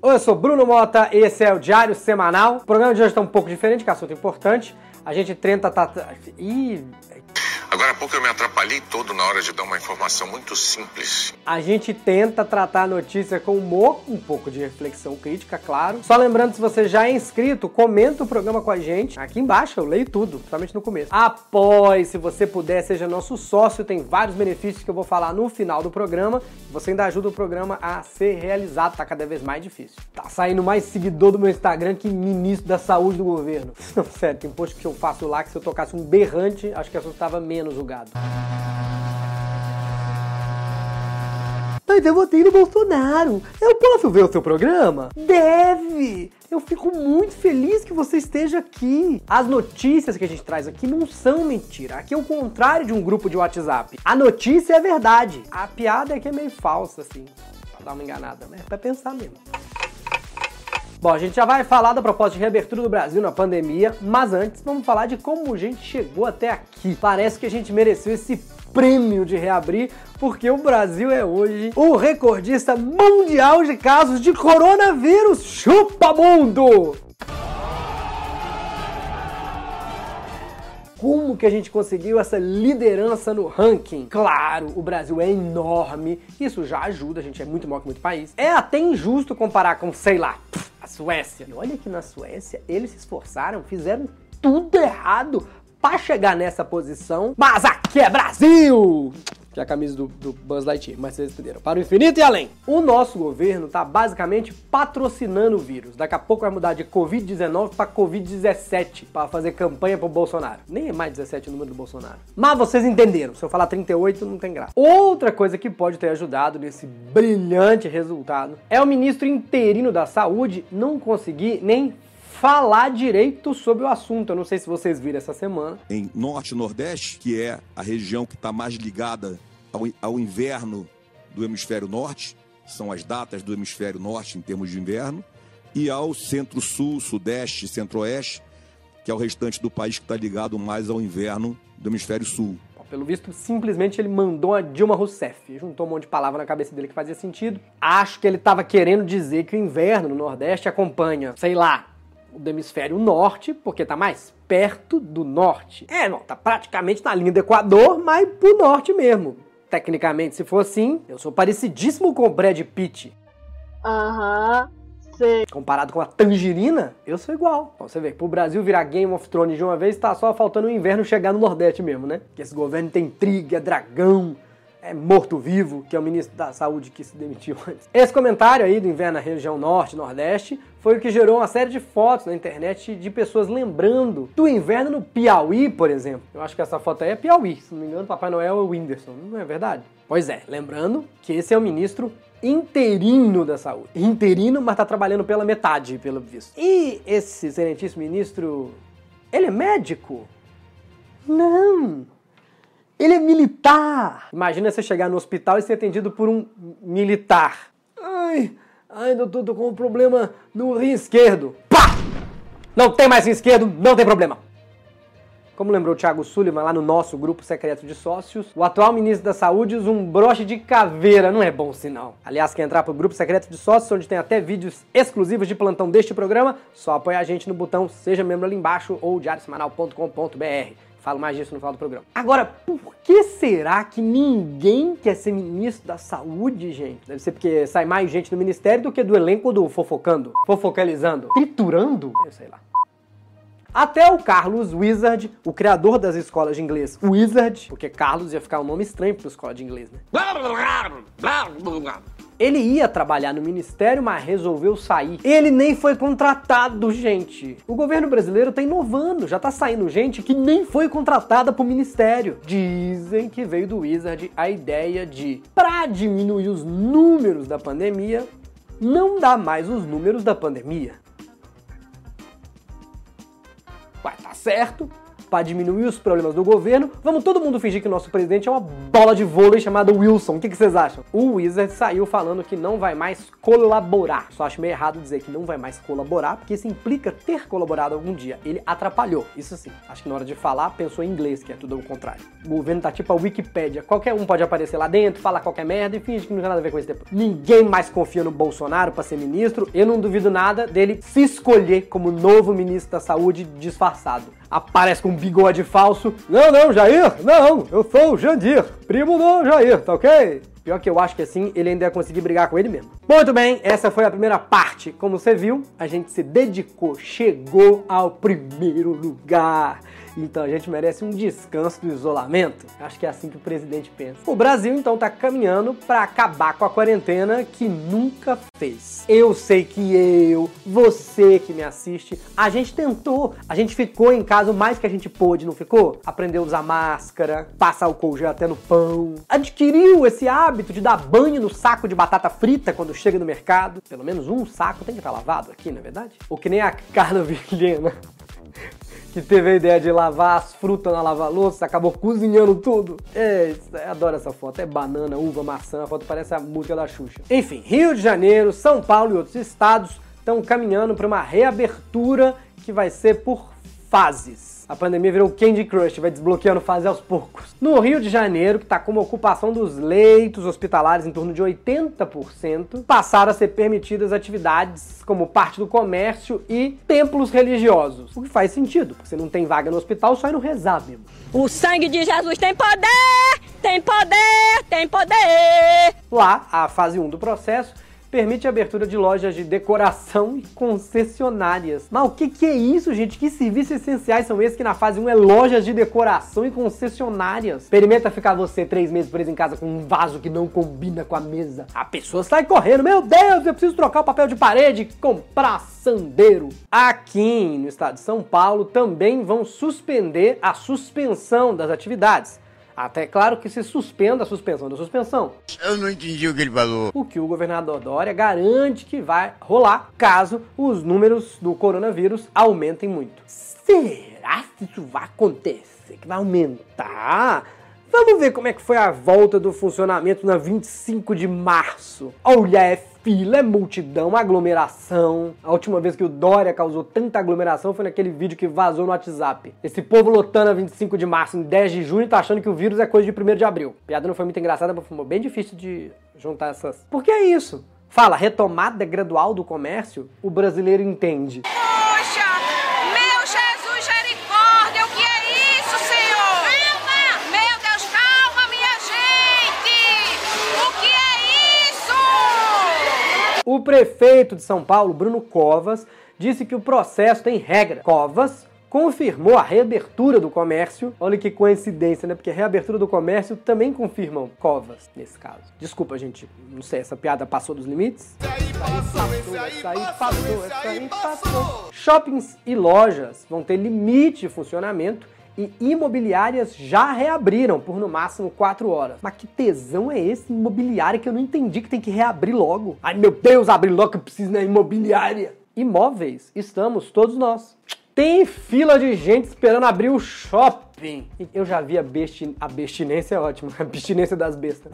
Oi, eu sou Bruno Mota, esse é o Diário Semanal. O programa de hoje está um pouco diferente, que é assunto importante. A gente tenta... Tá... Ih, Agora há pouco eu me atrapalhei todo na hora de dar uma informação muito simples. A gente tenta tratar a notícia com humor, um pouco de reflexão crítica, claro. Só lembrando, se você já é inscrito, comenta o programa com a gente. Aqui embaixo eu leio tudo, principalmente no começo. Apoie, se você puder, seja nosso sócio, tem vários benefícios que eu vou falar no final do programa. Você ainda ajuda o programa a ser realizado, tá cada vez mais difícil. Tá saindo mais seguidor do meu Instagram que ministro da saúde do governo. Não, sério, tem post que eu faço lá que se eu tocasse um berrante, acho que assustava menos menos julgado. Mas eu votei no Bolsonaro. Eu posso ver o seu programa? Deve! Eu fico muito feliz que você esteja aqui. As notícias que a gente traz aqui não são mentira. Aqui é o contrário de um grupo de WhatsApp. A notícia é verdade. A piada é que é meio falsa, assim. Pra dar uma enganada, né? Pra pensar mesmo. Bom, a gente já vai falar da proposta de reabertura do Brasil na pandemia, mas antes vamos falar de como a gente chegou até aqui. Parece que a gente mereceu esse prêmio de reabrir, porque o Brasil é hoje o recordista mundial de casos de coronavírus. Chupa mundo! Como que a gente conseguiu essa liderança no ranking? Claro, o Brasil é enorme, isso já ajuda, a gente é muito maior que muito país. É até injusto comparar com, sei lá, Suécia. E olha que na Suécia eles se esforçaram, fizeram tudo errado para chegar nessa posição, mas aqui é Brasil! Que é a camisa do, do Buzz Lightyear, mas vocês entenderam. Para o infinito e além. O nosso governo está basicamente patrocinando o vírus. Daqui a pouco vai mudar de Covid-19 para Covid-17 para fazer campanha pro Bolsonaro. Nem é mais 17 o número do Bolsonaro. Mas vocês entenderam. Se eu falar 38, não tem graça. Outra coisa que pode ter ajudado nesse brilhante resultado é o ministro interino da Saúde não conseguir nem falar direito sobre o assunto. Eu não sei se vocês viram essa semana. Em Norte e Nordeste, que é a região que está mais ligada ao, ao inverno do hemisfério norte, são as datas do hemisfério norte em termos de inverno, e ao centro-sul, sudeste, centro-oeste, que é o restante do país que está ligado mais ao inverno do hemisfério sul. Pelo visto, simplesmente ele mandou a Dilma Rousseff. Juntou um monte de palavra na cabeça dele que fazia sentido. Acho que ele estava querendo dizer que o inverno no Nordeste acompanha, sei lá, do hemisfério norte, porque tá mais perto do norte. É, não, tá praticamente na linha do Equador, mas pro norte mesmo. Tecnicamente, se for assim, eu sou parecidíssimo com o Brad Pitt. Aham. Sei. Comparado com a tangerina, eu sou igual. Então, você vê, pro Brasil virar Game of Thrones de uma vez, tá só faltando o inverno chegar no Nordeste mesmo, né? Que esse governo tem intriga, dragão, é morto-vivo, que é o ministro da Saúde que se demitiu antes. Esse comentário aí do inverno na região norte, nordeste, foi o que gerou uma série de fotos na internet de pessoas lembrando do inverno no Piauí, por exemplo. Eu acho que essa foto aí é Piauí, se não me engano, Papai Noel é o Whindersson, não é verdade? Pois é, lembrando que esse é o ministro interino da saúde. Interino, mas tá trabalhando pela metade, pelo visto. E esse excelentíssimo ministro, ele é médico? Não! Ele é militar! Imagina você chegar no hospital e ser atendido por um militar. Ai, ai, doutor, tô com um problema no rim esquerdo. Pá! Não tem mais rim esquerdo, não tem problema. Como lembrou o Thiago Sullivan lá no nosso grupo secreto de sócios, o atual ministro da Saúde usa um broche de caveira, não é bom sinal. Aliás, quer entrar pro grupo secreto de sócios, onde tem até vídeos exclusivos de plantão deste programa, só apoia a gente no botão Seja Membro ali embaixo ou diariosemanal.com.br. Falo mais disso no final do programa. Agora, por que será que ninguém quer ser ministro da saúde, gente? Deve ser porque sai mais gente no ministério do que do elenco do Fofocando, Fofocalizando, Triturando, eu sei lá. Até o Carlos Wizard, o criador das escolas de inglês Wizard, porque Carlos ia ficar um nome estranho para escola de inglês, né? Ele ia trabalhar no ministério, mas resolveu sair. Ele nem foi contratado, gente. O governo brasileiro tá inovando, já tá saindo gente que nem foi contratada pro ministério. Dizem que veio do Wizard a ideia de, para diminuir os números da pandemia, não dar mais os números da pandemia. Ué, tá certo. Para diminuir os problemas do governo, vamos todo mundo fingir que o nosso presidente é uma bola de vôlei chamada Wilson. O que, vocês acham? O Wizard saiu falando que não vai mais colaborar. Só acho meio errado dizer que não vai mais colaborar, porque isso implica ter colaborado algum dia. Ele atrapalhou, isso sim. Acho que na hora de falar, pensou em inglês, que é tudo ao contrário. O governo tá tipo a Wikipédia. Qualquer um pode aparecer lá dentro, falar qualquer merda e finge que não tem nada a ver com isso depois. Ninguém mais confia no Bolsonaro para ser ministro. Eu não duvido nada dele se escolher como novo ministro da saúde disfarçado. Aparece com um bigode falso. Não, não, Jair, não, eu sou o Jandir, primo do Jair, tá ok? Pior que eu acho que assim ele ainda ia conseguir brigar com ele mesmo. Muito bem, essa foi a primeira parte. Como você viu, a gente se dedicou, chegou ao primeiro lugar. Então a gente merece um descanso do isolamento. Acho que é assim que o presidente pensa. O Brasil então está caminhando para acabar com a quarentena que nunca fez. Eu sei que eu, você que me assiste, a gente tentou, a gente ficou em casa o mais que a gente pôde, não ficou? Aprendeu a usar máscara, passar o gel até no pão, adquiriu esse hábito de dar banho no saco de batata frita quando chega no mercado. Pelo menos um saco tem que estar lavado aqui, não é verdade? Ou que nem a Carla Vilhena que teve a ideia de lavar as frutas na lava-louça, acabou cozinhando tudo. É, eu adoro essa foto. É banana, uva, maçã, a foto parece a música da Xuxa. Enfim, Rio de Janeiro, São Paulo e outros estados estão caminhando para uma reabertura que vai ser por fases. A pandemia virou Candy Crush, vai desbloqueando fase aos poucos. No Rio de Janeiro, que está com uma ocupação dos leitos hospitalares em torno de 80%, passaram a ser permitidas atividades como parte do comércio e templos religiosos. O que faz sentido, porque você não tem vaga no hospital, só ir no rezar mesmo. O sangue de Jesus tem poder! Tem poder! Tem poder! Lá, a fase 1 do processo permite a abertura de lojas de decoração e concessionárias. Mas o que, que é isso, gente? Que serviços essenciais são esses que na fase 1 é lojas de decoração e concessionárias? Experimenta ficar você três meses preso em casa com um vaso que não combina com a mesa. A pessoa sai correndo, meu Deus, eu preciso trocar o papel de parede, comprar sandeiro. Aqui no estado de São Paulo também vão suspender a suspensão das atividades. Até claro que se suspenda a suspensão da suspensão. Eu não entendi o que ele falou. O que o governador Dória garante que vai rolar caso os números do coronavírus aumentem muito. Será que isso vai acontecer? Que vai aumentar? Vamos ver como é que foi a volta do funcionamento na 25 de março. Olha, é fila, é multidão, aglomeração. A última vez que o Dória causou tanta aglomeração foi naquele vídeo que vazou no WhatsApp. Esse povo lotando a 25 de março em 10 de junho tá achando que o vírus é coisa de 1 de abril. A piada não foi muito engraçada, mas foi bem difícil de juntar essas. Por que é isso? Fala, retomada gradual do comércio, o brasileiro entende. Prefeito de São Paulo, Bruno Covas, disse que o processo tem regra. Covas confirmou a reabertura do comércio. Olha que coincidência, né? Porque a reabertura do comércio também confirmam Covas, nesse caso. Desculpa, gente, não sei, essa piada passou dos limites? Essa aí passou, essa aí passou, essa aí passou. Shoppings e lojas vão ter limite de funcionamento e imobiliárias já reabriram por no máximo 4 horas. Mas que tesão é esse imobiliário que eu não entendi que tem que reabrir logo? Ai meu Deus, abre logo que eu preciso na imobiliária. Imóveis, estamos todos nós. Tem fila de gente esperando abrir o shopping. Eu já vi a, besti... a bestinência é ótima, a abstinência das bestas.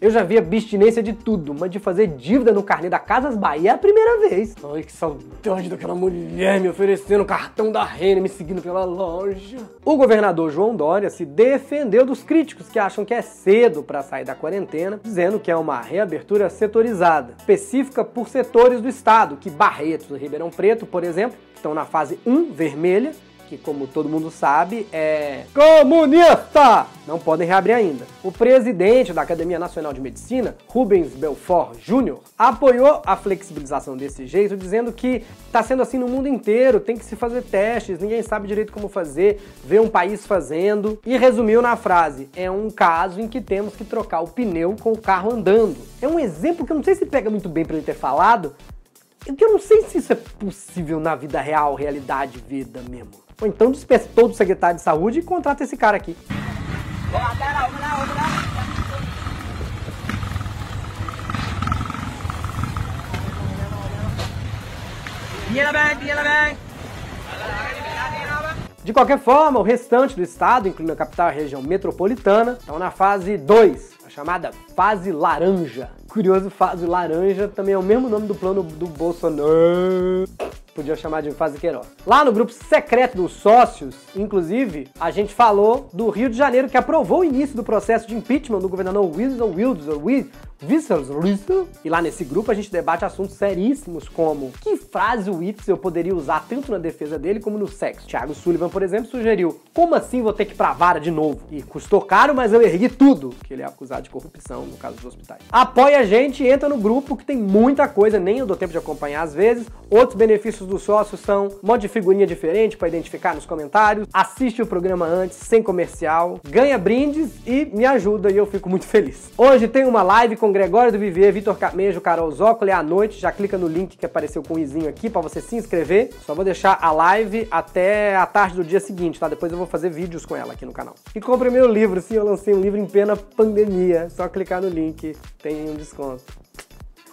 Eu já vi a abstinência de tudo, mas de fazer dívida no carnê da Casas Bahia é a primeira vez. Ai, que saudade daquela mulher me oferecendo o cartão da Rene, me seguindo pela loja. O governador João Dória se defendeu dos críticos que acham que é cedo para sair da quarentena, dizendo que é uma reabertura setorizada, específica por setores do estado, que Barretos e Ribeirão Preto, por exemplo, estão na fase 1, vermelha, que como todo mundo sabe é comunista, não podem reabrir ainda. O presidente da Academia Nacional de Medicina, Rubens Belfort Jr., apoiou a flexibilização desse jeito, dizendo que está sendo assim no mundo inteiro, tem que se fazer testes, ninguém sabe direito como fazer, vê um país fazendo, e resumiu na frase: é um caso em que temos que trocar o pneu com o carro andando. É um exemplo que eu não sei se pega muito bem para ele ter falado, eu não sei se isso é possível na vida real, realidade, vida mesmo. Ou então dispensa todo o secretário de saúde e contrata esse cara aqui. De qualquer forma, o restante do estado, incluindo a capital e a região metropolitana, estão na fase 2, a chamada fase laranja. Curioso, fase laranja também é o mesmo nome do plano do Bolsonaro podia chamar de fase Queiroz. Lá no grupo secreto dos sócios, inclusive, a gente falou do Rio de Janeiro, que aprovou o início do processo de impeachment do governador Wilson Wilders, e lá nesse grupo a gente debate assuntos seríssimos como que frase o Witzel poderia usar tanto na defesa dele como no sexo. Thiago Sullivan, por exemplo, sugeriu: como assim vou ter que ir pra vara de novo? E custou caro, mas eu ergui tudo, que ele é acusado de corrupção no caso dos hospitais. Apoia a gente, entra no grupo que tem muita coisa, nem eu dou tempo de acompanhar às vezes. Outros benefícios dos sócios são um monte de figurinha diferente para identificar nos comentários, assiste o programa antes, sem comercial, ganha brindes e me ajuda e eu fico muito feliz. Hoje tem uma live com com Gregório do Viver, Vitor Camejo, Carol Zócoli à noite. Já clica no link que apareceu com o izinho aqui para você se inscrever. Só vou deixar a live até a tarde do dia seguinte, tá? Depois eu vou fazer vídeos com ela aqui no canal. E compre meu livro, sim, eu lancei um livro em pena pandemia. Só clicar no link, tem um desconto.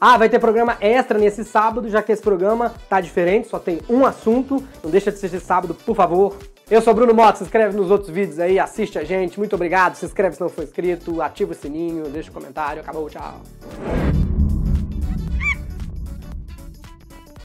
Ah, vai ter programa extra nesse sábado, já que esse programa tá diferente, só tem um assunto. Não deixa de ser esse sábado, por favor. Eu sou Bruno Mota, se inscreve nos outros vídeos aí, assiste a gente. Muito obrigado, se inscreve se não for inscrito, ativa o sininho, deixa o um comentário. Acabou, tchau.